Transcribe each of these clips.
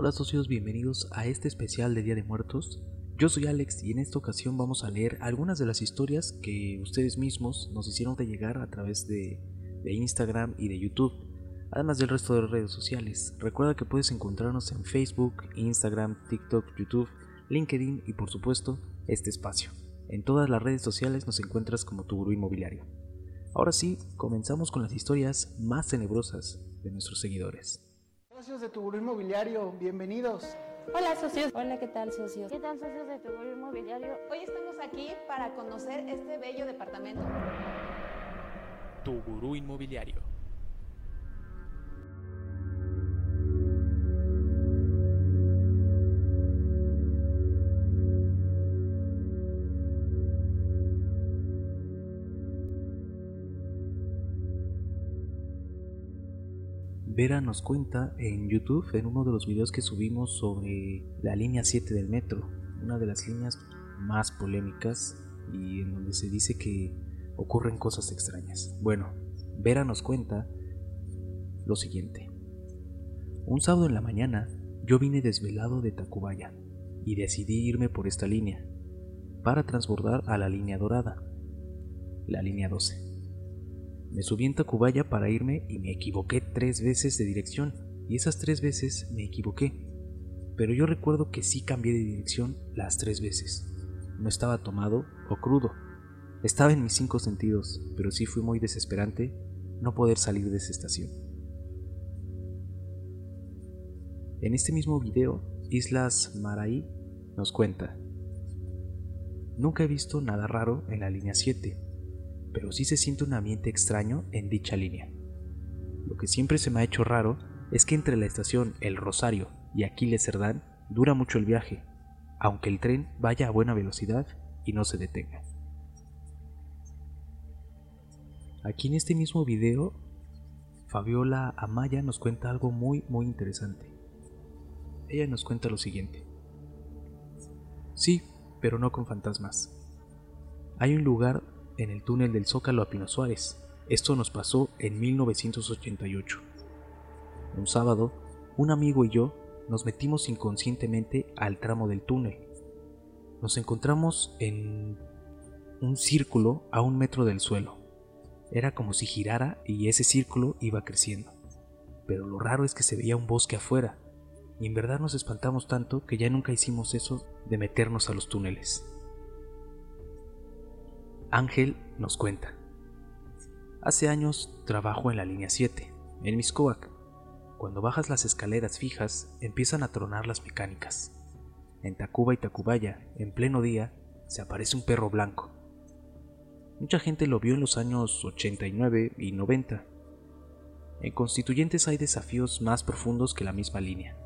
Hola socios, bienvenidos a este especial de Día de Muertos. Yo soy Alex y en esta ocasión vamos a leer algunas de las historias que ustedes mismos nos hicieron de llegar a través de, Instagram y de YouTube, además del resto de redes sociales. Recuerda que puedes encontrarnos en Facebook, Instagram, TikTok, YouTube, LinkedIn y por supuesto este espacio. En todas las redes sociales nos encuentras como tu gurú inmobiliario. Ahora sí, comenzamos con las historias más tenebrosas de nuestros seguidores. Socios de tu gurú inmobiliario, bienvenidos. Hola socios. Hola, ¿qué tal socios? ¿Qué tal socios de tu gurú inmobiliario? Hoy estamos aquí para conocer este bello departamento. Tu gurú inmobiliario. Vera nos cuenta en YouTube, en uno de los videos que subimos sobre la línea 7 del metro, una de las líneas más polémicas y en donde se dice que ocurren cosas extrañas. Bueno, Vera nos cuenta lo siguiente. Un sábado en la mañana yo vine desvelado de Tacubaya y decidí irme por esta línea para transbordar a la línea dorada, la línea 12. Me subí en Tacubaya para irme y me equivoqué tres veces de dirección. Y esas tres veces me equivoqué. Pero yo recuerdo que sí cambié de dirección las tres veces. No estaba tomado o crudo. Estaba en mis cinco sentidos, pero sí fue muy desesperante no poder salir de esa estación. En este mismo video, Islas Maraí nos cuenta, Nunca he visto nada raro en la línea 7, pero sí se siente un ambiente extraño en dicha línea. Lo que siempre se me ha hecho raro es que entre la estación El Rosario y Aquiles Cerdán dura mucho el viaje, aunque el tren vaya a buena velocidad y no se detenga. Aquí en este mismo video, Fabiola Amaya nos cuenta algo muy muy interesante. Ella nos cuenta lo siguiente. Sí, pero no con fantasmas. Hay un lugar en el túnel del Zócalo a Pino Suárez. Esto nos pasó en 1988. Un sábado, un amigo y yo nos metimos inconscientemente al tramo del túnel. Nos encontramos en un círculo a un metro del suelo. Era como si girara y ese círculo iba creciendo. Pero lo raro es que se veía un bosque afuera, y en verdad nos espantamos tanto que ya nunca hicimos eso de meternos a los túneles. Ángel nos cuenta. Hace años trabajo en la línea 7, en Miscoac. Cuando bajas las escaleras fijas, empiezan a tronar las mecánicas. En Tacuba y Tacubaya, en pleno día, se aparece un perro blanco. Mucha gente lo vio en los años 89 y 90. En Constituyentes hay desafíos más profundos que la misma línea.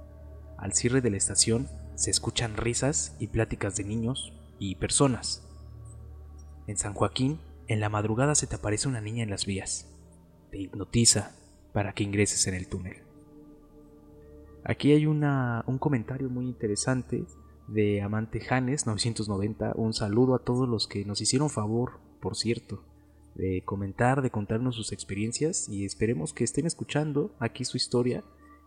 Al cierre de la estación se escuchan risas y pláticas de niños y personas. En San Joaquín, en la madrugada se te aparece una niña en las vías. Te hipnotiza para que ingreses en el túnel. Aquí hay una, un comentario muy interesante de Amante Janes 990. Un saludo a todos los que nos hicieron favor, por cierto, de comentar, de contarnos sus experiencias y esperemos que estén escuchando aquí su historia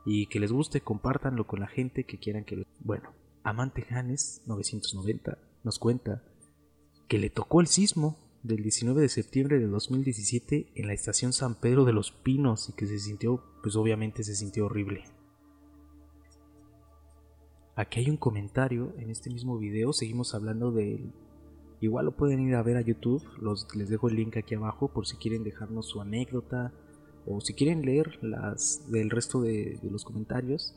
y que les guste, compártanlo con la gente que quieran que lo... Bueno, Amante Janes 990 nos cuenta que le tocó el sismo del 19 de septiembre de 2017 en la estación San Pedro de los Pinos y que se sintió, pues obviamente se sintió horrible. Aquí hay un comentario en este mismo video, seguimos hablando de... Igual lo pueden ir a ver a YouTube, los, les dejo el link aquí abajo por si quieren dejarnos su anécdota o si quieren leer las del resto de, de los comentarios.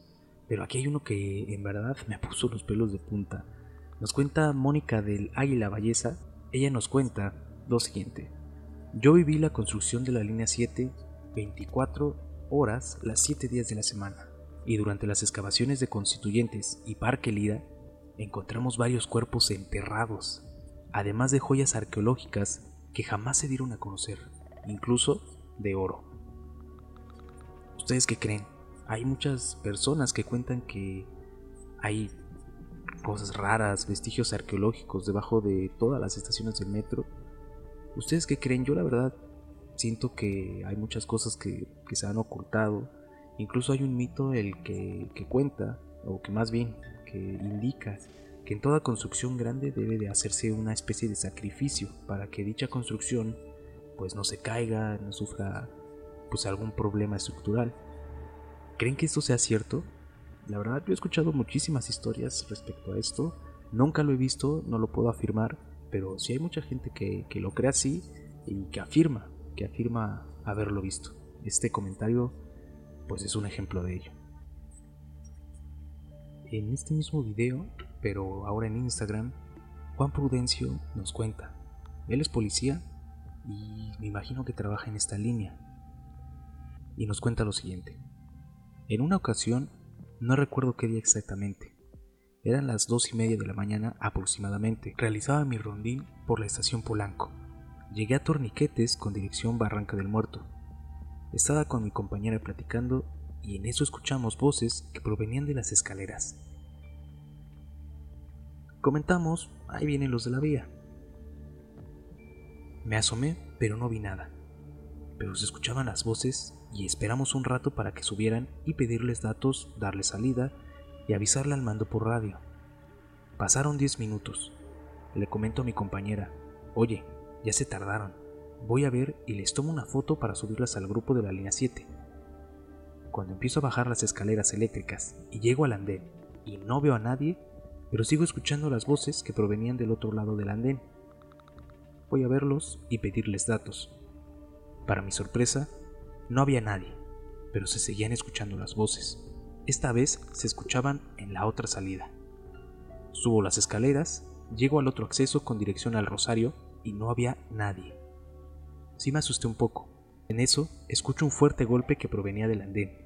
Pero aquí hay uno que en verdad me puso los pelos de punta. Nos cuenta Mónica del Águila Ballesa, ella nos cuenta lo siguiente. Yo viví la construcción de la línea 7 24 horas las 7 días de la semana y durante las excavaciones de constituyentes y Parque Lida encontramos varios cuerpos enterrados, además de joyas arqueológicas que jamás se dieron a conocer, incluso de oro. ¿Ustedes qué creen? Hay muchas personas que cuentan que hay cosas raras, vestigios arqueológicos debajo de todas las estaciones del metro. ¿Ustedes qué creen? Yo la verdad siento que hay muchas cosas que, se han ocultado. Incluso hay un mito el que, que cuenta o que más bien, que indica que en toda construcción grande debe de hacerse una especie de sacrificio para que dicha construcción pues no se caiga, no sufra pues algún problema estructural. ¿Creen que esto sea cierto? La verdad yo he escuchado muchísimas historias respecto a esto, nunca lo he visto, no lo puedo afirmar, pero sí hay mucha gente que, que lo cree así y que afirma, que afirma haberlo visto. Este comentario pues es un ejemplo de ello. En este mismo video, pero ahora en Instagram, Juan Prudencio nos cuenta. Él es policía y me imagino que trabaja en esta línea. Y nos cuenta lo siguiente. En una ocasión, no recuerdo qué día exactamente, eran las dos y media de la mañana aproximadamente, realizaba mi rondín por la estación Polanco. Llegué a Torniquetes con dirección Barranca del Muerto. Estaba con mi compañera platicando y en eso escuchamos voces que provenían de las escaleras. Comentamos, ahí vienen los de la vía. Me asomé, pero no vi nada. Pero se escuchaban las voces y esperamos un rato para que subieran y pedirles datos, darles salida y avisarle al mando por radio. Pasaron diez minutos. Le comento a mi compañera, oye, ya se tardaron. Voy a ver y les tomo una foto para subirlas al grupo de la línea 7. Cuando empiezo a bajar las escaleras eléctricas y llego al andén y no veo a nadie, pero sigo escuchando las voces que provenían del otro lado del andén. Voy a verlos y pedirles datos. Para mi sorpresa, no había nadie, pero se seguían escuchando las voces. Esta vez se escuchaban en la otra salida. Subo las escaleras, llego al otro acceso con dirección al Rosario y no había nadie. Sí me asusté un poco. En eso escucho un fuerte golpe que provenía del andén.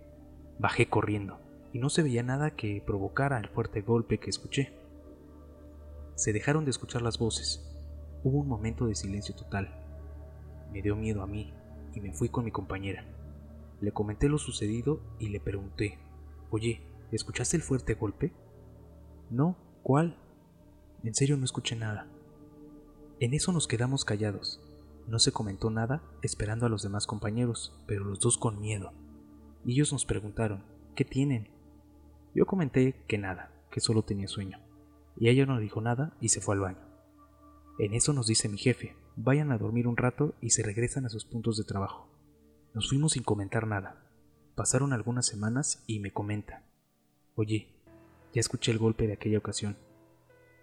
Bajé corriendo y no se veía nada que provocara el fuerte golpe que escuché. Se dejaron de escuchar las voces. Hubo un momento de silencio total. Me dio miedo a mí y me fui con mi compañera. Le comenté lo sucedido y le pregunté, Oye, ¿escuchaste el fuerte golpe? No, ¿cuál? En serio no escuché nada. En eso nos quedamos callados. No se comentó nada, esperando a los demás compañeros, pero los dos con miedo. Ellos nos preguntaron, ¿qué tienen? Yo comenté que nada, que solo tenía sueño. Y ella no dijo nada y se fue al baño. En eso nos dice mi jefe, vayan a dormir un rato y se regresan a sus puntos de trabajo. Nos fuimos sin comentar nada. Pasaron algunas semanas y me comenta, oye, ya escuché el golpe de aquella ocasión.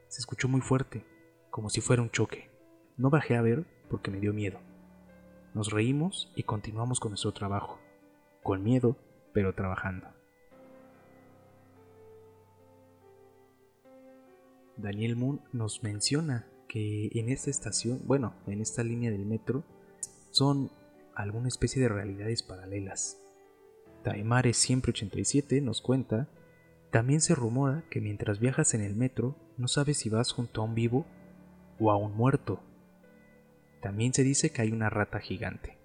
Se escuchó muy fuerte, como si fuera un choque. No bajé a ver porque me dio miedo. Nos reímos y continuamos con nuestro trabajo, con miedo, pero trabajando. Daniel Moon nos menciona que en esta estación, bueno, en esta línea del metro, son alguna especie de realidades paralelas. Taimare 187 nos cuenta, también se rumora que mientras viajas en el metro no sabes si vas junto a un vivo o a un muerto. También se dice que hay una rata gigante.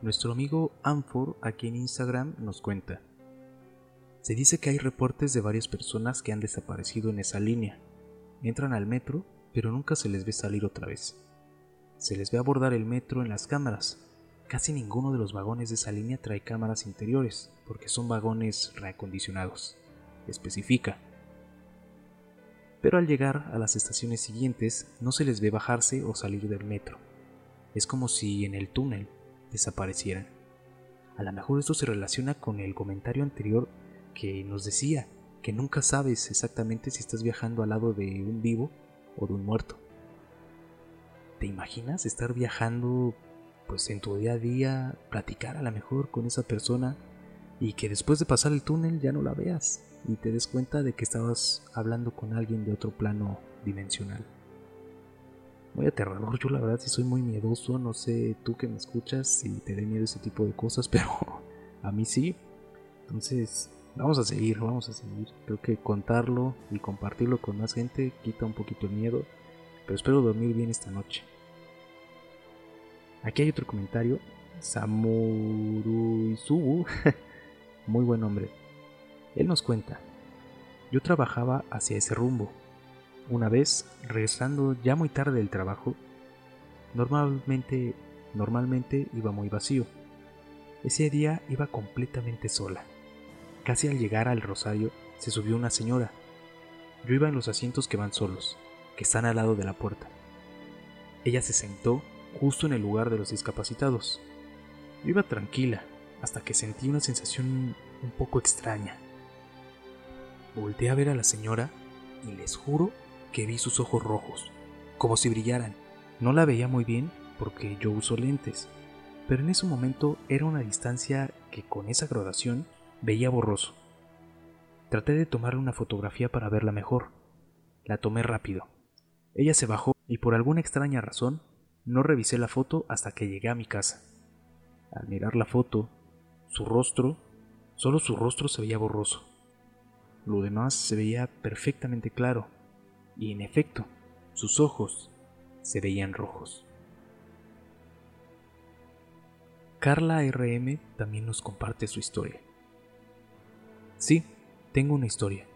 Nuestro amigo Amfor aquí en Instagram nos cuenta, se dice que hay reportes de varias personas que han desaparecido en esa línea. Entran al metro, pero nunca se les ve salir otra vez. Se les ve abordar el metro en las cámaras. Casi ninguno de los vagones de esa línea trae cámaras interiores, porque son vagones reacondicionados. Especifica. Pero al llegar a las estaciones siguientes no se les ve bajarse o salir del metro. Es como si en el túnel desaparecieran. A lo mejor esto se relaciona con el comentario anterior que nos decía que nunca sabes exactamente si estás viajando al lado de un vivo o de un muerto. ¿Te imaginas estar viajando pues en tu día a día, platicar a lo mejor con esa persona y que después de pasar el túnel ya no la veas y te des cuenta de que estabas hablando con alguien de otro plano dimensional? Muy aterrador, yo la verdad sí soy muy miedoso, no sé tú que me escuchas si te da miedo ese tipo de cosas, pero a mí sí. Entonces, Vamos a seguir, vamos a seguir. Creo que contarlo y compartirlo con más gente quita un poquito el miedo, pero espero dormir bien esta noche. Aquí hay otro comentario. Samuruisubu. Muy buen nombre. Él nos cuenta. Yo trabajaba hacia ese rumbo. Una vez, regresando ya muy tarde del trabajo, normalmente, normalmente iba muy vacío. Ese día iba completamente sola Casi al llegar al Rosario se subió una señora. Yo iba en los asientos que van solos, que están al lado de la puerta. Ella se sentó justo en el lugar de los discapacitados. Yo iba tranquila hasta que sentí una sensación un poco extraña. Volté a ver a la señora y les juro que vi sus ojos rojos, como si brillaran. No la veía muy bien porque yo uso lentes, pero en ese momento era una distancia que con esa graduación veía borroso. Traté de tomarle una fotografía para verla mejor. La tomé rápido. Ella se bajó y por alguna extraña razón no revisé la foto hasta que llegué a mi casa. Al mirar la foto, su rostro, solo su rostro se veía borroso. Lo demás se veía perfectamente claro, y en efecto, sus ojos se veían rojos. Carla RM también nos comparte su historia. Sí, tengo una historia.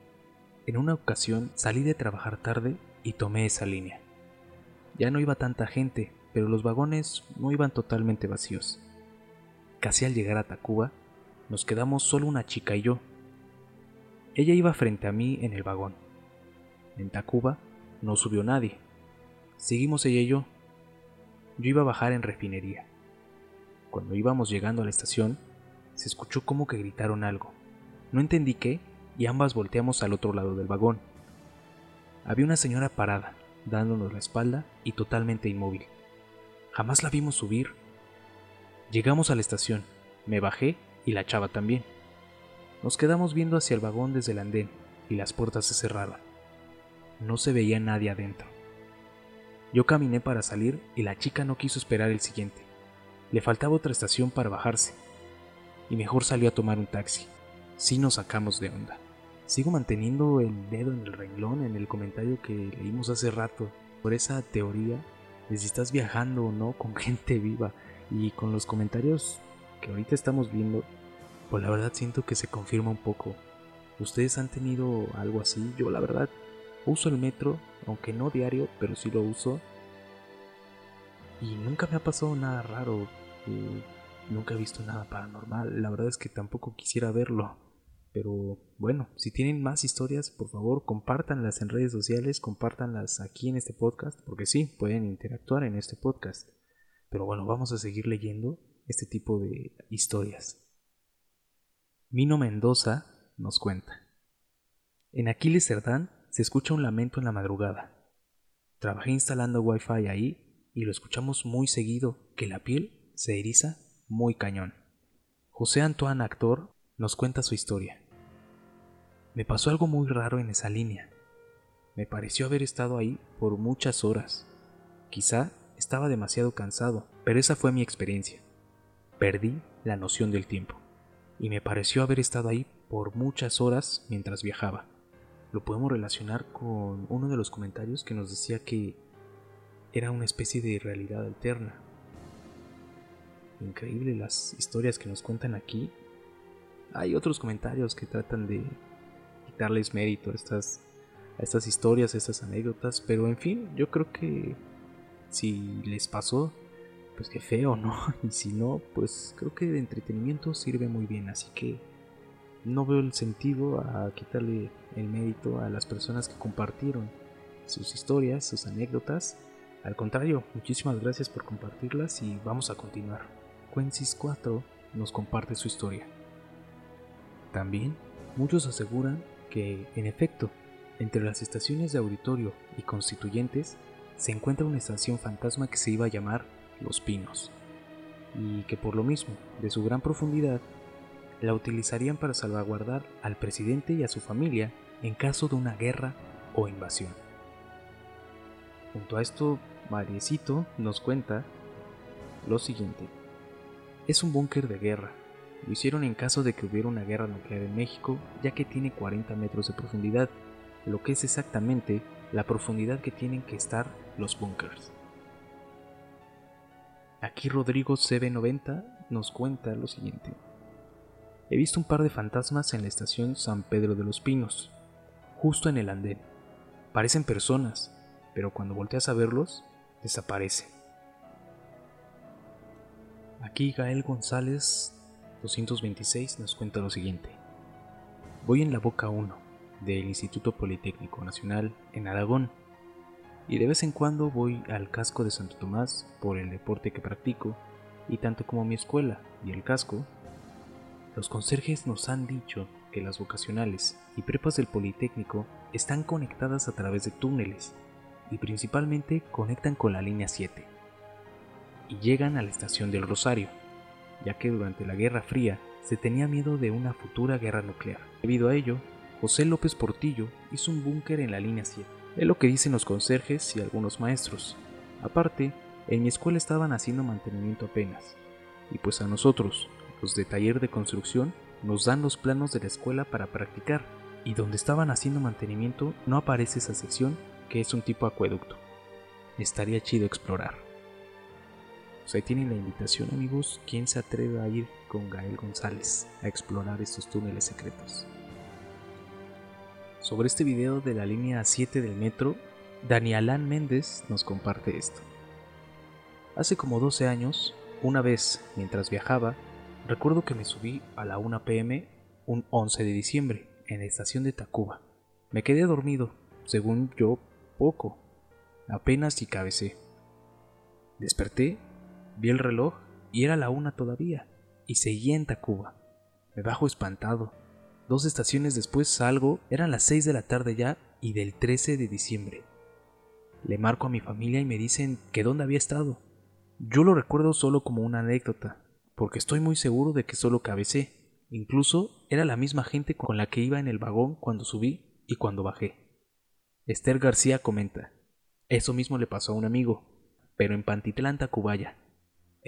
En una ocasión salí de trabajar tarde y tomé esa línea. Ya no iba tanta gente, pero los vagones no iban totalmente vacíos. Casi al llegar a Tacuba, nos quedamos solo una chica y yo. Ella iba frente a mí en el vagón. En Tacuba no subió nadie. Seguimos ella y yo. Yo iba a bajar en refinería. Cuando íbamos llegando a la estación, se escuchó como que gritaron algo. No entendí qué y ambas volteamos al otro lado del vagón. Había una señora parada, dándonos la espalda y totalmente inmóvil. Jamás la vimos subir. Llegamos a la estación, me bajé y la chava también. Nos quedamos viendo hacia el vagón desde el andén y las puertas se cerraban. No se veía nadie adentro. Yo caminé para salir y la chica no quiso esperar el siguiente. Le faltaba otra estación para bajarse. Y mejor salió a tomar un taxi. Sí nos sacamos de onda. Sigo manteniendo el dedo en el renglón en el comentario que leímos hace rato por esa teoría de si estás viajando o no con gente viva y con los comentarios que ahorita estamos viendo, pues la verdad siento que se confirma un poco. ¿Ustedes han tenido algo así? Yo la verdad uso el metro, aunque no diario, pero sí lo uso. Y nunca me ha pasado nada raro. Nunca he visto nada paranormal. La verdad es que tampoco quisiera verlo. Pero bueno, si tienen más historias, por favor, compártanlas en redes sociales, compártanlas aquí en este podcast, porque sí, pueden interactuar en este podcast. Pero bueno, vamos a seguir leyendo este tipo de historias. Mino Mendoza nos cuenta. En Aquiles Cerdán se escucha un lamento en la madrugada. Trabajé instalando wifi ahí y lo escuchamos muy seguido, que la piel se eriza muy cañón. José Antoine Actor nos cuenta su historia. Me pasó algo muy raro en esa línea. Me pareció haber estado ahí por muchas horas. Quizá estaba demasiado cansado, pero esa fue mi experiencia. Perdí la noción del tiempo, y me pareció haber estado ahí por muchas horas mientras viajaba. Lo podemos relacionar con uno de los comentarios que nos decía que era una especie de realidad alterna. Increíble las historias que nos cuentan aquí. Hay otros comentarios que tratan de darles mérito a estas, a estas historias, a estas anécdotas, pero en fin, yo creo que si les pasó, pues qué feo, ¿no? Y si no, pues creo que de entretenimiento sirve muy bien, así que no veo el sentido a quitarle el mérito a las personas que compartieron sus historias, sus anécdotas. Al contrario, muchísimas gracias por compartirlas y vamos a continuar. Quensis 4 nos comparte su historia. También muchos aseguran que, en efecto, entre las estaciones de auditorio y constituyentes se encuentra una estación fantasma que se iba a llamar Los Pinos, y que por lo mismo, de su gran profundidad, la utilizarían para salvaguardar al presidente y a su familia en caso de una guerra o invasión. Junto a esto, Mariecito nos cuenta lo siguiente. Es un búnker de guerra, lo hicieron en caso de que hubiera una guerra nuclear en México, ya que tiene 40 metros de profundidad, lo que es exactamente la profundidad que tienen que estar los búnkers. Aquí Rodrigo CB90 nos cuenta lo siguiente. He visto un par de fantasmas en la estación San Pedro de los Pinos, justo en el andén. Parecen personas, pero cuando volteas a verlos, desaparecen. Aquí Gael González 226 nos cuenta lo siguiente. Voy en la Boca 1 del Instituto Politécnico Nacional en Aragón y de vez en cuando voy al casco de Santo Tomás por el deporte que practico y tanto como mi escuela y el casco, los conserjes nos han dicho que las vocacionales y prepas del Politécnico están conectadas a través de túneles y principalmente conectan con la línea 7 y llegan a la estación del Rosario, ya que durante la Guerra Fría se tenía miedo de una futura guerra nuclear. Debido a ello, José López Portillo hizo un búnker en la línea 7. Es lo que dicen los conserjes y algunos maestros. Aparte, en mi escuela estaban haciendo mantenimiento apenas. Y pues a nosotros, los de taller de construcción, nos dan los planos de la escuela para practicar. Y donde estaban haciendo mantenimiento no aparece esa sección que es un tipo acueducto. Estaría chido explorar. Pues ahí tienen la invitación amigos, ¿quién se atreve a ir con Gael González a explorar estos túneles secretos? Sobre este video de la línea 7 del metro, Danielán Méndez nos comparte esto. Hace como 12 años, una vez, mientras viajaba, recuerdo que me subí a la 1 pm un 11 de diciembre en la estación de Tacuba. Me quedé dormido, según yo, poco. Apenas y cabecé. Desperté, vi el reloj y era la una todavía, y seguía en Tacuba. Me bajo espantado. Dos estaciones después salgo, eran las 6 de la tarde ya y del 13 de diciembre. Le marco a mi familia y me dicen que dónde había estado. Yo lo recuerdo solo como una anécdota, porque estoy muy seguro de que solo cabecé. Incluso era la misma gente con la que iba en el vagón cuando subí y cuando bajé. Esther García comenta, eso mismo le pasó a un amigo, pero en Pantitlán, Tacubaya.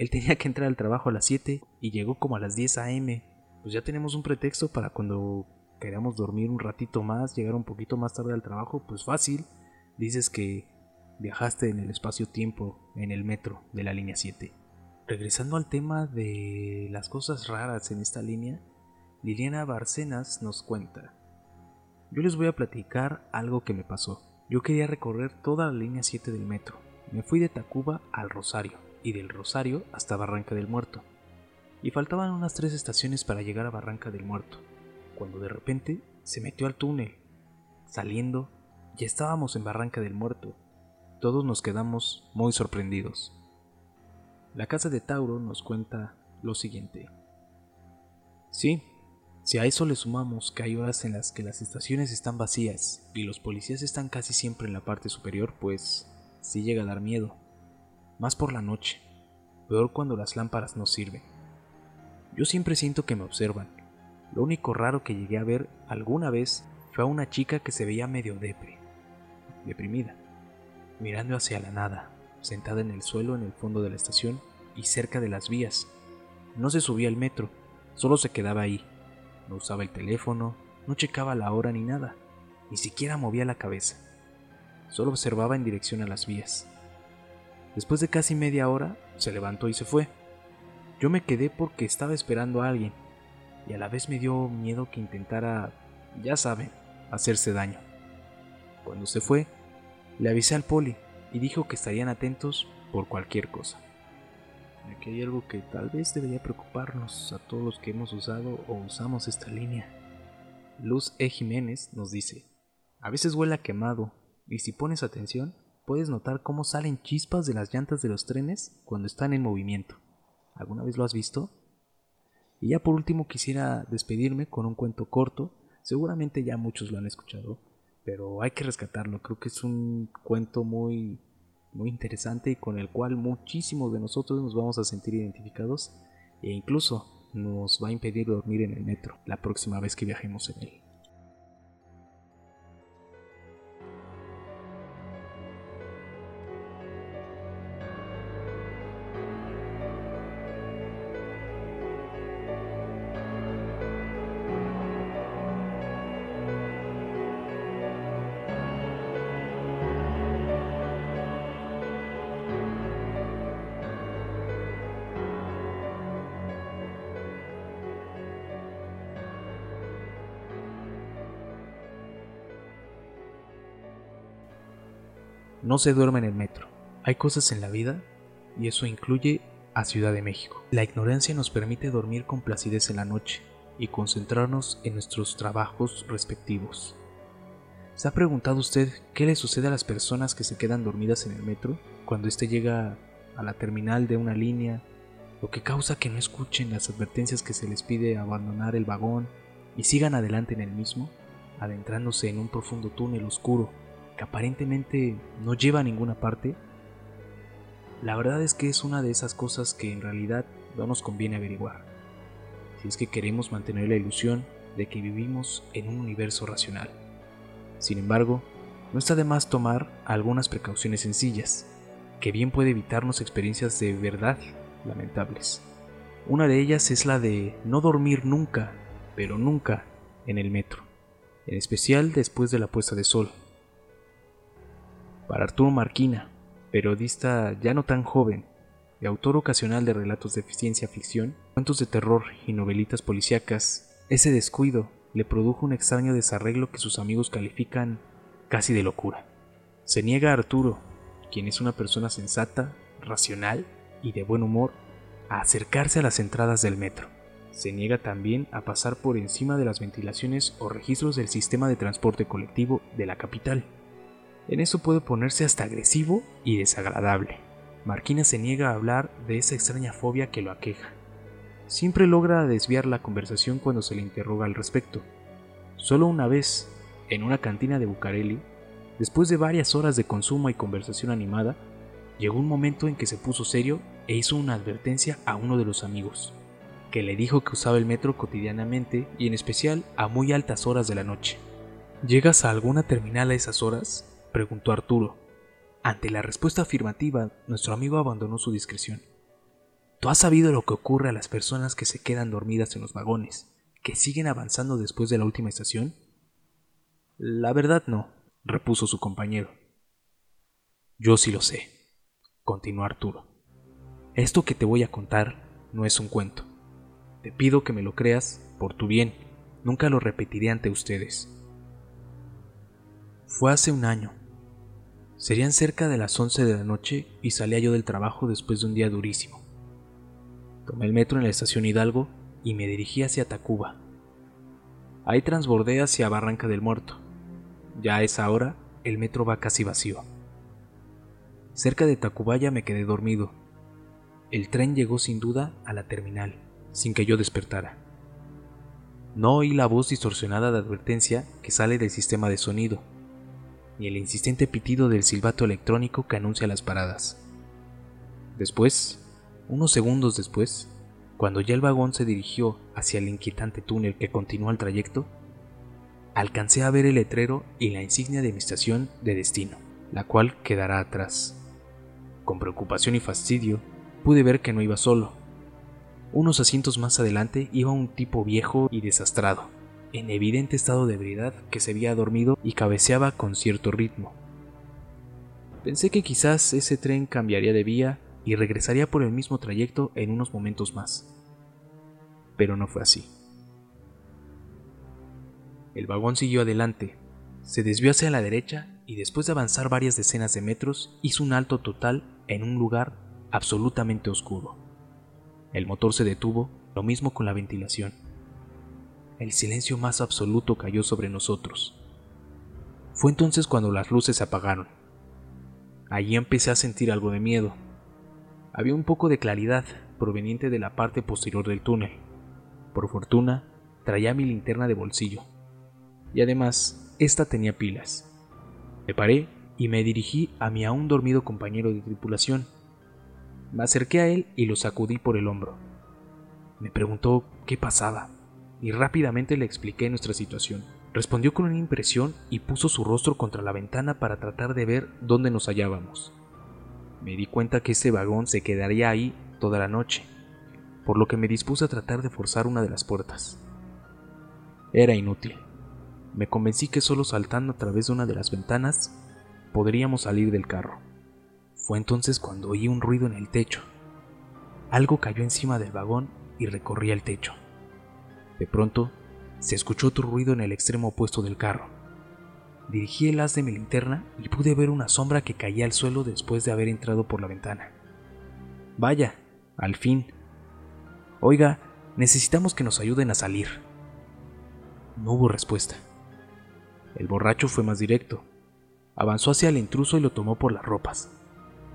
Él tenía que entrar al trabajo a las 7 y llegó como a las 10 a.m pues ya tenemos un pretexto para cuando queramos dormir un ratito más, llegar un poquito más tarde al trabajo, pues fácil. Dices que viajaste en el espacio-tiempo en el metro de la línea 7. Regresando al tema de las cosas raras en esta línea, Liliana Barcenas nos cuenta. Yo les voy a platicar algo que me pasó. Yo quería recorrer toda la línea 7 del metro. Me fui de Tacuba al Rosario y del Rosario hasta Barranca del Muerto y faltaban unas tres estaciones para llegar a Barranca del Muerto, cuando de repente se metió al túnel. Saliendo, ya estábamos en Barranca del Muerto. Todos nos quedamos muy sorprendidos. La casa de Tauro nos cuenta lo siguiente. Sí, si a eso le sumamos que hay horas en las que las estaciones están vacías y los policías están casi siempre en la parte superior, pues sí llega a dar miedo. Más por la noche, peor cuando las lámparas no sirven. Yo siempre siento que me observan. Lo único raro que llegué a ver alguna vez fue a una chica que se veía medio depre, deprimida, mirando hacia la nada, sentada en el suelo en el fondo de la estación y cerca de las vías. No se subía al metro, solo se quedaba ahí. No usaba el teléfono, no checaba la hora ni nada, ni siquiera movía la cabeza. Solo observaba en dirección a las vías. Después de casi media hora, se levantó y se fue. Yo me quedé porque estaba esperando a alguien y a la vez me dio miedo que intentara, ya saben, hacerse daño. Cuando se fue, le avisé al poli y dijo que estarían atentos por cualquier cosa. Aquí hay algo que tal vez debería preocuparnos a todos los que hemos usado o usamos esta línea. Luz E. Jiménez nos dice, a veces huele a quemado y si pones atención puedes notar cómo salen chispas de las llantas de los trenes cuando están en movimiento. ¿Alguna vez lo has visto? Y ya por último quisiera despedirme con un cuento corto. Seguramente ya muchos lo han escuchado, pero hay que rescatarlo. Creo que es un cuento muy muy interesante y con el cual muchísimos de nosotros nos vamos a sentir identificados e incluso nos va a impedir dormir en el metro la próxima vez que viajemos en él. No se duerme en el metro. Hay cosas en la vida, y eso incluye a Ciudad de México. La ignorancia nos permite dormir con placidez en la noche, y concentrarnos en nuestros trabajos respectivos. ¿Se ha preguntado usted qué le sucede a las personas que se quedan dormidas en el metro cuando éste llega a la terminal de una línea? Lo que causa que no escuchen las advertencias que se les pide abandonar el vagón y sigan adelante en el mismo, adentrándose en un profundo túnel oscuro aparentemente no lleva a ninguna parte? La verdad es que es una de esas cosas que en realidad no nos conviene averiguar, si es que queremos mantener la ilusión de que vivimos en un universo racional. Sin embargo, no está de más tomar algunas precauciones sencillas, que bien puede evitarnos experiencias de verdad lamentables. Una de ellas es la de no dormir nunca, pero nunca, en el metro, en especial después de la puesta de sol. Para Arturo Marquina, periodista ya no tan joven y autor ocasional de relatos de ciencia ficción, cuentos de terror y novelitas policíacas, ese descuido le produjo un extraño desarreglo que sus amigos califican casi de locura. Se niega a Arturo, quien es una persona sensata, racional y de buen humor, a acercarse a las entradas del metro. Se niega también a pasar por encima de las ventilaciones o registros del sistema de transporte colectivo de la capital. En eso puede ponerse hasta agresivo y desagradable. Marquina se niega a hablar de esa extraña fobia que lo aqueja. Siempre logra desviar la conversación cuando se le interroga al respecto. Solo una vez, en una cantina de Bucareli, después de varias horas de consumo y conversación animada, llegó un momento en que se puso serio e hizo una advertencia a uno de los amigos, que le dijo que usaba el metro cotidianamente y en especial a muy altas horas de la noche. ¿Llegas a alguna terminal a esas horas? Preguntó Arturo. Ante la respuesta afirmativa, nuestro amigo abandonó su discreción. ¿Tú has sabido lo que ocurre a las personas que se quedan dormidas en los vagones, que siguen avanzando después de la última estación? La verdad no, repuso su compañero. Yo sí lo sé, continuó Arturo. Esto que te voy a contar no es un cuento. Te pido que me lo creas por tu bien. Nunca lo repetiré ante ustedes. Fue hace un año. Serían cerca de las 11 de la noche y salía yo del trabajo después de un día durísimo. Tomé el metro en la estación Hidalgo y me dirigí hacia Tacuba. Ahí transbordé hacia Barranca del Muerto. Ya a esa hora el metro va casi vacío. Cerca de Tacubaya me quedé dormido. El tren llegó sin duda a la terminal, sin que yo despertara. No oí la voz distorsionada de advertencia que sale del sistema de sonido, ni el insistente pitido del silbato electrónico que anuncia las paradas. Después, unos segundos después, cuando ya el vagón se dirigió hacia el inquietante túnel que continúa el trayecto, alcancé a ver el letrero y la insignia de mi estación de destino, la cual quedará atrás. Con preocupación y fastidio, pude ver que no iba solo. Unos asientos más adelante iba un tipo viejo y desastrado, en evidente estado de ebriedad que se había dormido y cabeceaba con cierto ritmo. Pensé que quizás ese tren cambiaría de vía y regresaría por el mismo trayecto en unos momentos más. Pero no fue así. El vagón siguió adelante, se desvió hacia la derecha y después de avanzar varias decenas de metros hizo un alto total en un lugar absolutamente oscuro. El motor se detuvo, lo mismo con la ventilación. El silencio más absoluto cayó sobre nosotros. Fue entonces cuando las luces se apagaron. Allí empecé a sentir algo de miedo. Había un poco de claridad proveniente de la parte posterior del túnel. Por fortuna, traía mi linterna de bolsillo. Y además, esta tenía pilas. Me paré y me dirigí a mi aún dormido compañero de tripulación. Me acerqué a él y lo sacudí por el hombro. Me preguntó qué pasaba y rápidamente le expliqué nuestra situación. Respondió con una impresión y puso su rostro contra la ventana para tratar de ver dónde nos hallábamos. Me di cuenta que ese vagón se quedaría ahí toda la noche, por lo que me dispuse a tratar de forzar una de las puertas. Era inútil. Me convencí que solo saltando a través de una de las ventanas podríamos salir del carro. Fue entonces cuando oí un ruido en el techo. Algo cayó encima del vagón y recorría el techo. De pronto, se escuchó otro ruido en el extremo opuesto del carro. Dirigí el haz de mi linterna y pude ver una sombra que caía al suelo después de haber entrado por la ventana. Vaya, al fin. Oiga, Necesitamos que nos ayuden a salir. No hubo respuesta. El borracho fue más directo. Avanzó hacia el intruso y lo tomó por las ropas.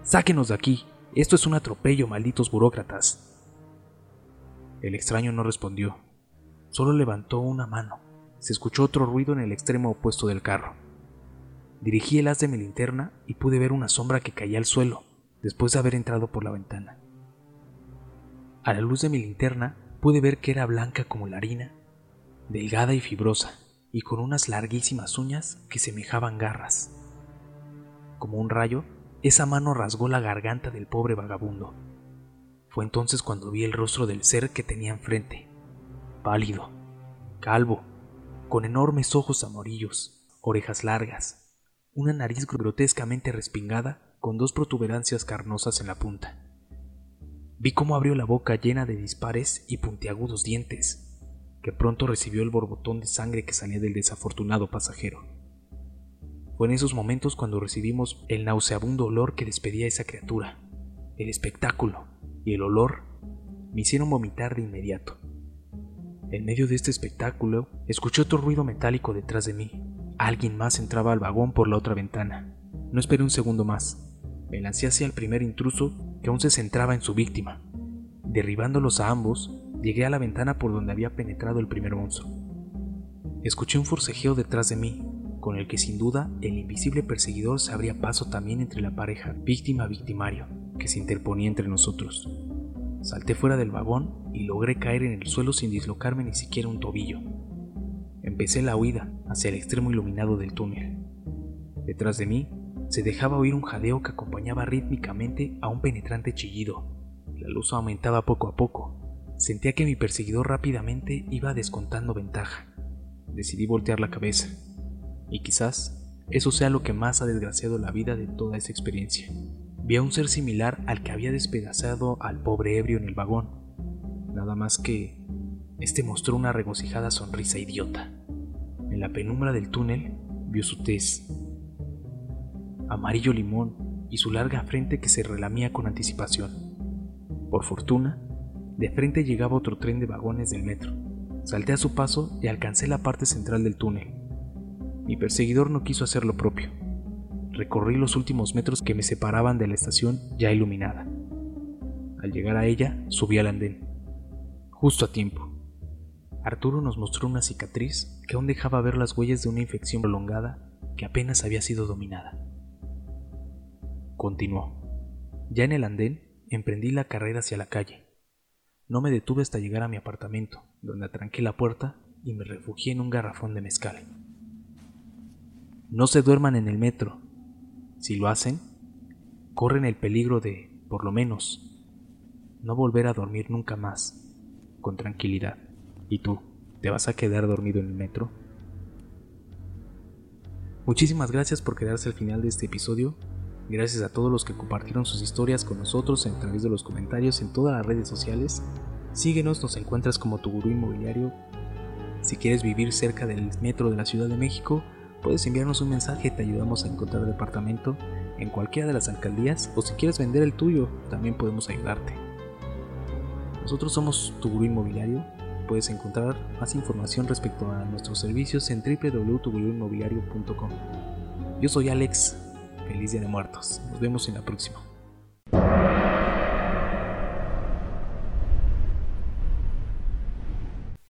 Sáquenos de aquí. Esto es un atropello, malditos burócratas. El extraño no respondió. Solo levantó una mano. Se escuchó otro ruido en el extremo opuesto del carro. Dirigí el haz de mi linterna y pude ver una sombra que caía al suelo después de haber entrado por la ventana. A la luz de mi linterna pude ver que era blanca como la harina, delgada y fibrosa, y con unas larguísimas uñas que semejaban garras. Como un rayo, esa mano rasgó la garganta del pobre vagabundo. Fue entonces cuando vi el rostro del ser que tenía enfrente, pálido, calvo, con enormes ojos amarillos, orejas largas, una nariz grotescamente respingada con dos protuberancias carnosas en la punta. Vi cómo abrió la boca llena de dispares y puntiagudos dientes, que pronto recibió el borbotón de sangre que salía del desafortunado pasajero. Fue en esos momentos cuando recibimos el nauseabundo olor que despedía esa criatura. El espectáculo y el olor me hicieron vomitar de inmediato. En medio de este espectáculo, escuché otro ruido metálico detrás de mí. Alguien más entraba al vagón por la otra ventana. No esperé un segundo más. Me lancé hacia el primer intruso que aún se centraba en su víctima. Derribándolos a ambos, llegué a la ventana por donde había penetrado el primer monstruo. Escuché un forcejeo detrás de mí, con el que sin duda el invisible perseguidor se abría paso también entre la pareja víctima-victimario que se interponía entre nosotros. Salté fuera del vagón y logré caer en el suelo sin dislocarme ni siquiera un tobillo. Empecé la huida hacia el extremo iluminado del túnel. Detrás de mí se dejaba oír un jadeo que acompañaba rítmicamente a un penetrante chillido. La luz aumentaba poco a poco. Sentía que mi perseguidor rápidamente iba descontando ventaja. Decidí voltear la cabeza. Y quizás eso sea lo que más ha desgraciado la vida de toda esa experiencia. Vi a un ser similar al que había despedazado al pobre ebrio en el vagón. Nada más que este mostró una regocijada sonrisa idiota. En la penumbra del túnel vio su tez, amarillo limón y su larga frente que se relamía con anticipación. Por fortuna, de frente llegaba otro tren de vagones del metro. Salté a su paso y alcancé la parte central del túnel. Mi perseguidor no quiso hacer lo propio. Recorrí los últimos metros que me separaban de la estación ya iluminada. Al llegar a ella, subí al andén. Justo a tiempo. Arturo nos mostró una cicatriz que aún dejaba ver las huellas de una infección prolongada que apenas había sido dominada. Continuó. Ya en el andén, emprendí la carrera hacia la calle. No me detuve hasta llegar a mi apartamento, donde atranqué la puerta y me refugié en un garrafón de mezcal. No se duerman en el metro. Si lo hacen, corren el peligro de, por lo menos, no volver a dormir nunca más, con tranquilidad. ¿Y tú, te vas a quedar dormido en el metro? Muchísimas gracias por quedarse al final de este episodio Gracias a todos los que compartieron sus historias con nosotros a través de los comentarios en todas las redes sociales. Síguenos, nos encuentras como tu gurú inmobiliario. Si quieres vivir cerca del metro de la Ciudad de México, puedes enviarnos un mensaje, te ayudamos a encontrar departamento en cualquiera de las alcaldías o si quieres vender el tuyo, también podemos ayudarte. Nosotros somos tu inmobiliario. Puedes encontrar más información respecto a nuestros servicios en www.tuguruinmobiliario.com. Yo soy Alex, Feliz Día de Muertos. Nos vemos en la próxima.